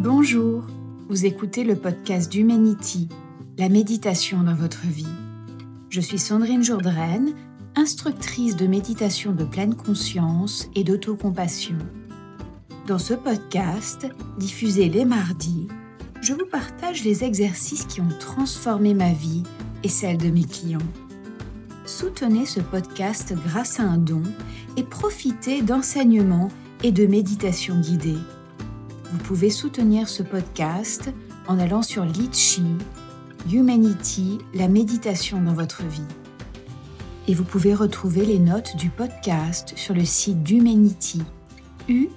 Bonjour, vous écoutez le podcast d'Humanity, la méditation dans votre vie. Je suis Sandrine Jourdraine, instructrice de méditation de pleine conscience et d'autocompassion. Dans ce podcast, diffusé les mardis, je vous partage les exercices qui ont transformé ma vie et celle de mes clients. Soutenez ce podcast grâce à un don et profitez d'enseignements et de méditations guidées. Vous pouvez soutenir ce podcast en allant sur Litchi, Humanity, la méditation dans votre vie. Et vous pouvez retrouver les notes du podcast sur le site d'Humanity, U-M-E-N-I-T-Y.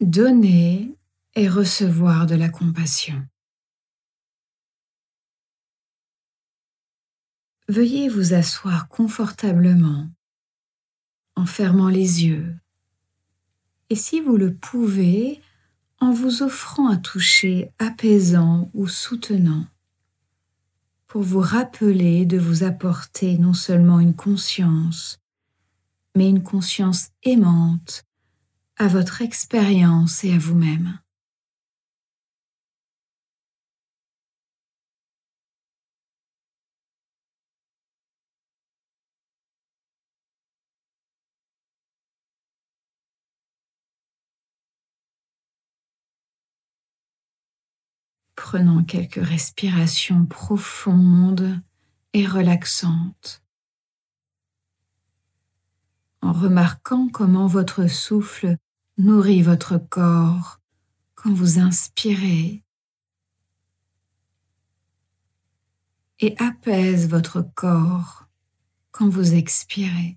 Donner et recevoir de la compassion. Veuillez vous asseoir confortablement en fermant les yeux et si vous le pouvez, en vous offrant un toucher apaisant ou soutenant pour vous rappeler de vous apporter non seulement une conscience, mais une conscience aimante à votre expérience et à vous-même. Prenons quelques respirations profondes et relaxantes en remarquant comment votre souffle nourrit votre corps quand vous inspirez et apaise votre corps quand vous expirez.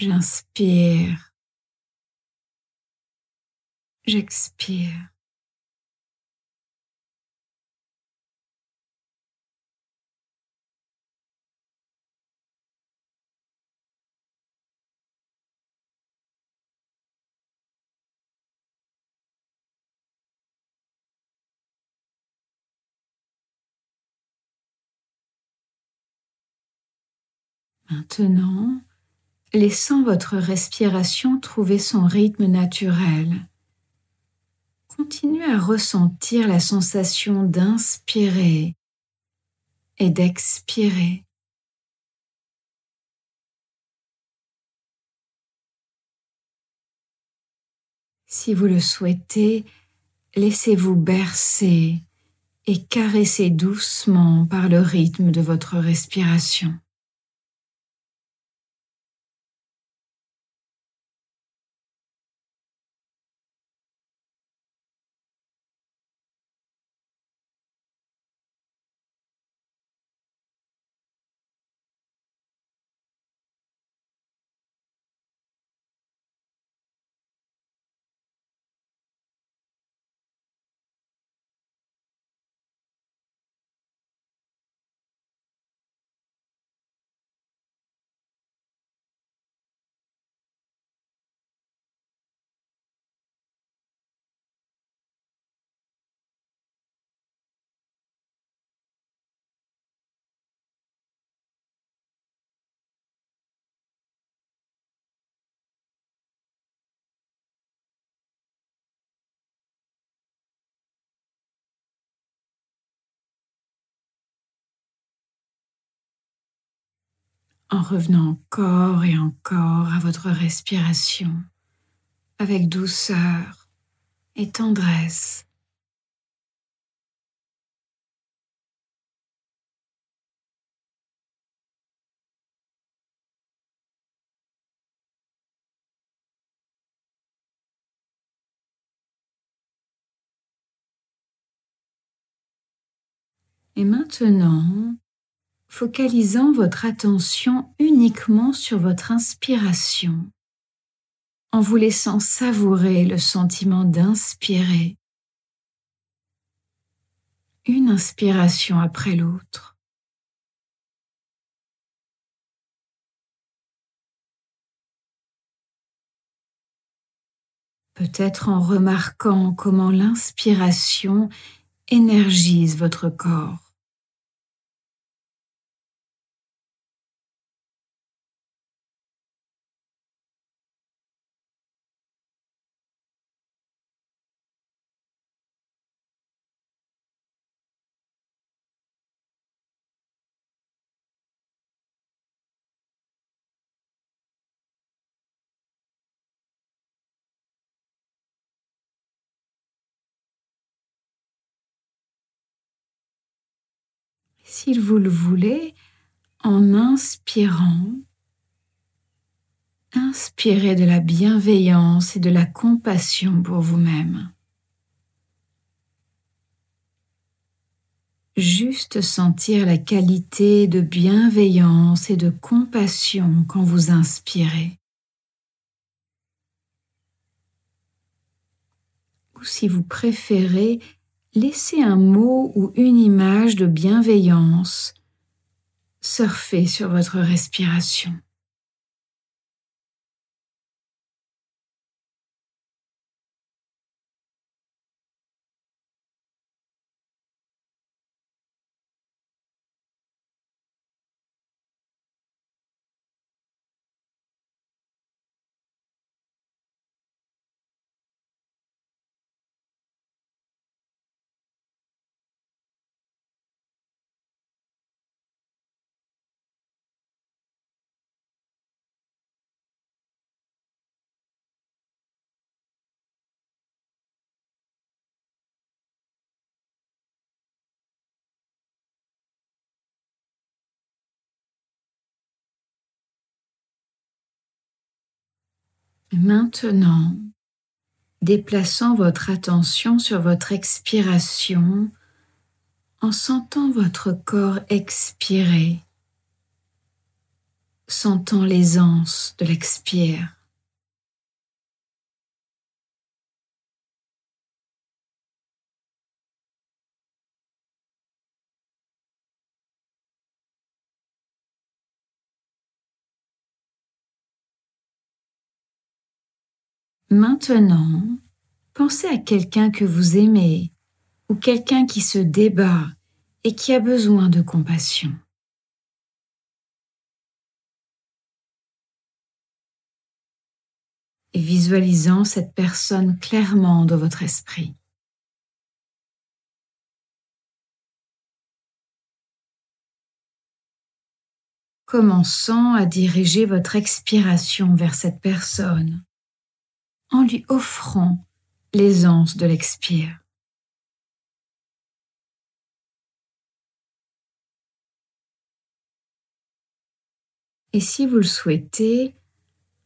J'inspire. J'expire. Maintenant, laissant votre respiration trouver son rythme naturel. Continuez à ressentir la sensation d'inspirer et d'expirer. Si vous le souhaitez, laissez-vous bercer et caresser doucement par le rythme de votre respiration. En revenant encore et encore à votre respiration avec douceur et tendresse. Et maintenant, focalisant votre attention uniquement sur votre inspiration, en vous laissant savourer le sentiment d'inspirer, une inspiration après l'autre. Peut-être en remarquant comment l'inspiration énergise votre corps. S'il vous le voulez, en inspirant, inspirez de la bienveillance et de la compassion pour vous-même. Juste sentir la qualité de bienveillance et de compassion quand vous inspirez. Ou si vous préférez, laissez un mot ou une image de bienveillance surfer sur votre respiration. Maintenant, déplaçant votre attention sur votre expiration en sentant votre corps expirer, sentant l'aisance de l'expire. Maintenant, pensez à quelqu'un que vous aimez ou quelqu'un qui se débat et qui a besoin de compassion. Et visualisant cette personne clairement dans votre esprit. Commençant à diriger votre expiration vers cette personne en lui offrant l'aisance de l'expire. Et si vous le souhaitez,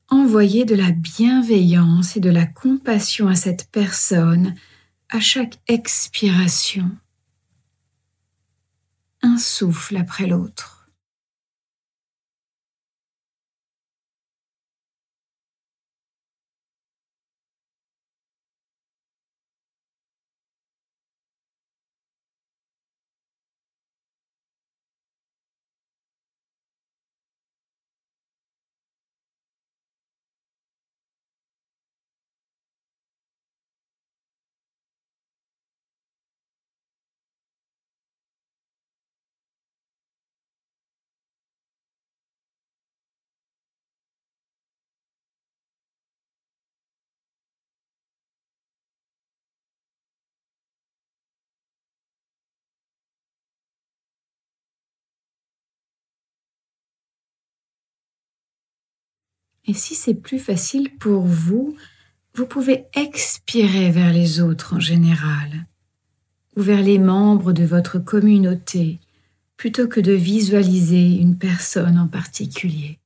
envoyez de la bienveillance et de la compassion à cette personne à chaque expiration. Un souffle après l'autre. Et si c'est plus facile pour vous, vous pouvez expirer vers les autres en général, ou vers les membres de votre communauté, plutôt que de visualiser une personne en particulier.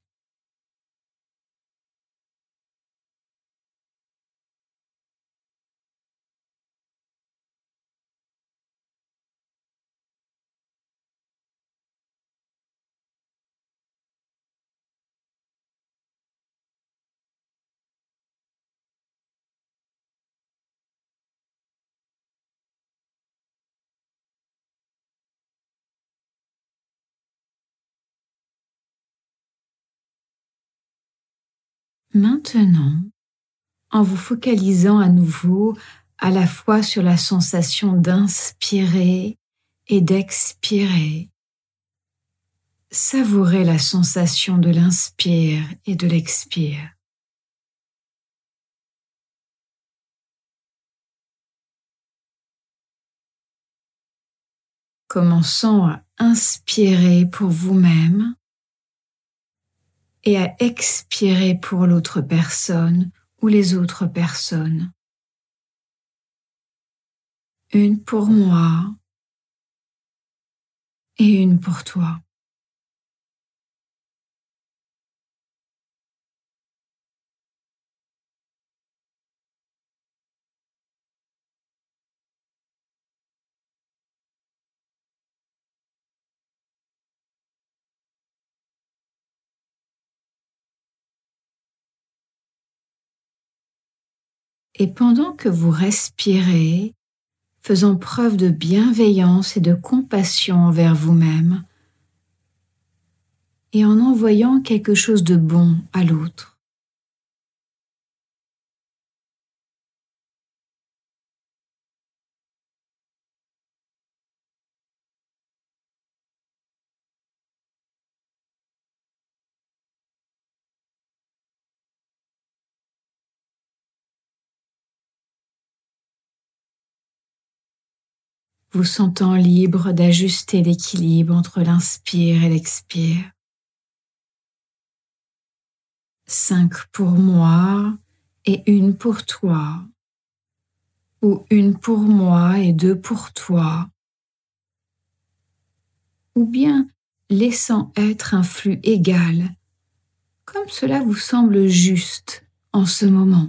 Maintenant, en vous focalisant à nouveau à la fois sur la sensation d'inspirer et d'expirer, savourez la sensation de l'inspire et de l'expire. Commençons à inspirer pour vous-même et à expirer pour l'autre personne ou les autres personnes. Une pour moi et une pour toi. Et pendant que vous respirez, faisant preuve de bienveillance et de compassion envers vous-même, et en envoyant quelque chose de bon à l'autre. Vous sentant libre d'ajuster l'équilibre entre l'inspire et l'expire. Cinq pour moi et une pour toi, ou une pour moi et deux pour toi, ou bien laissant être un flux égal, comme cela vous semble juste en ce moment.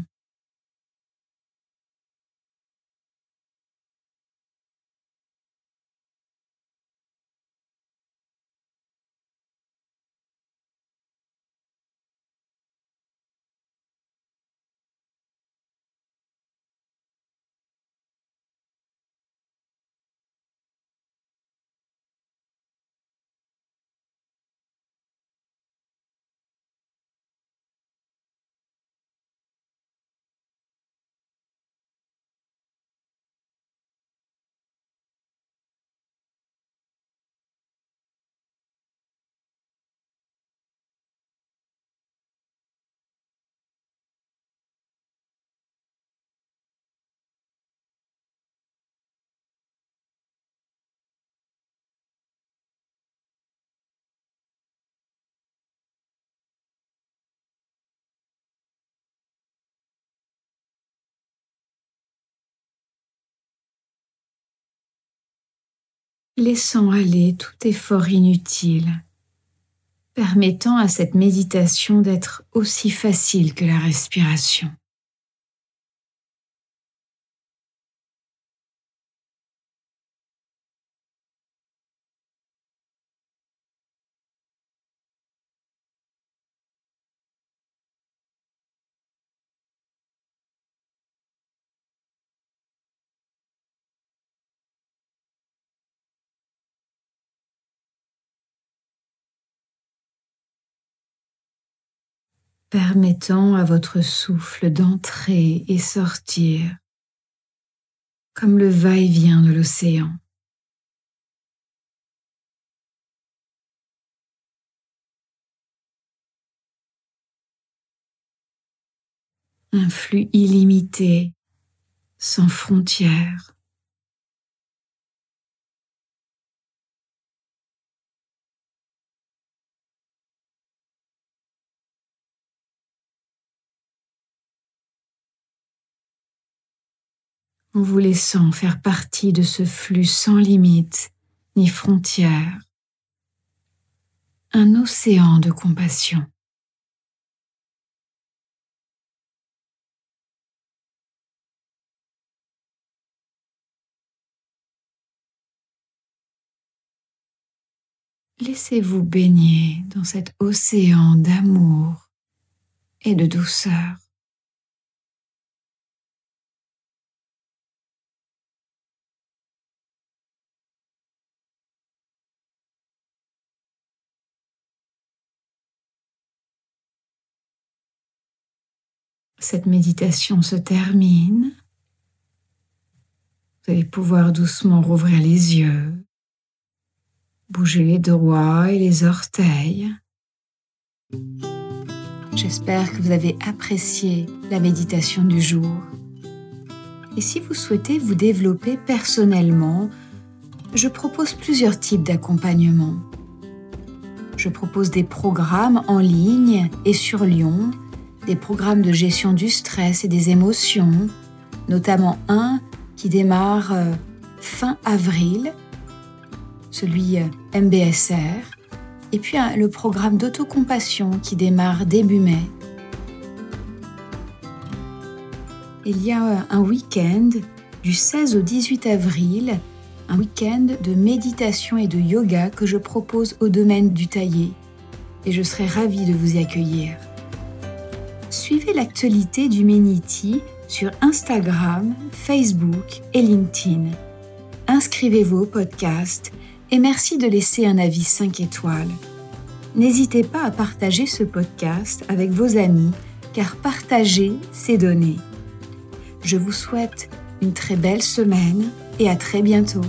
Laissant aller tout effort inutile, permettant à cette méditation d'être aussi facile que la respiration. Permettant à votre souffle d'entrer et sortir comme le va-et-vient de l'océan. Un flux illimité, sans frontières. En vous laissant faire partie de ce flux sans limite ni frontières, un océan de compassion. Laissez-vous baigner dans cet océan d'amour et de douceur. Cette méditation se termine, vous allez pouvoir doucement rouvrir les yeux, bouger les doigts et les orteils. J'espère que vous avez apprécié la méditation du jour. Et si vous souhaitez vous développer personnellement, je propose plusieurs types d'accompagnement. Je propose des programmes en ligne et sur Lyon, des programmes de gestion du stress et des émotions, notamment un qui démarre euh, fin avril, celui euh, MBSR, et puis le programme d'autocompassion qui démarre début mai. Il y a euh, un week-end du 16 au 18 avril, un week-end de méditation et de yoga que je propose au domaine du taillé, et je serai ravie de vous y accueillir. Suivez l'actualité du Meniti sur Instagram, Facebook et LinkedIn. Inscrivez-vous au podcast et merci de laisser un avis 5 étoiles. N'hésitez pas à partager ce podcast avec vos amis car partager, c'est donner. Je vous souhaite une très belle semaine et à très bientôt.